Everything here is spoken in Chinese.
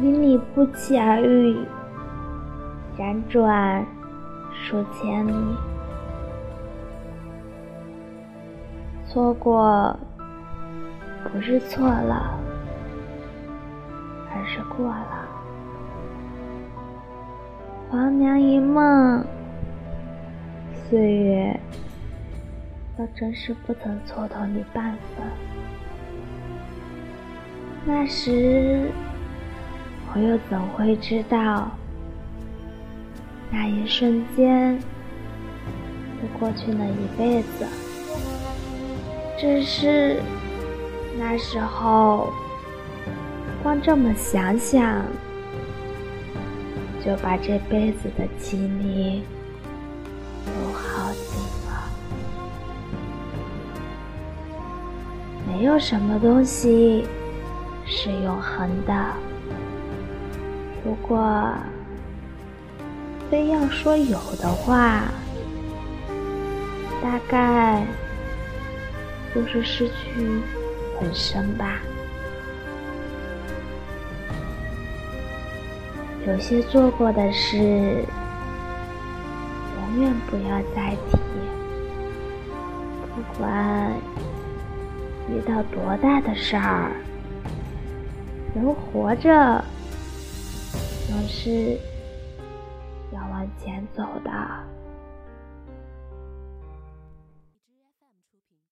与你不期而遇，辗转数千里，错过不是错了，而是过了。黄粱一梦，岁月倒真是不曾蹉跎你半分。那时，我又怎会知道，那一瞬间就过去了一辈子？只是那时候，光这么想想。就把这辈子的经历都耗尽了。没有什么东西是永恒的。如果非要说有的话，大概就是失去本身吧。有些做过的事，永远不要再提。不管遇到多大的事儿，人活着总是要往前走的。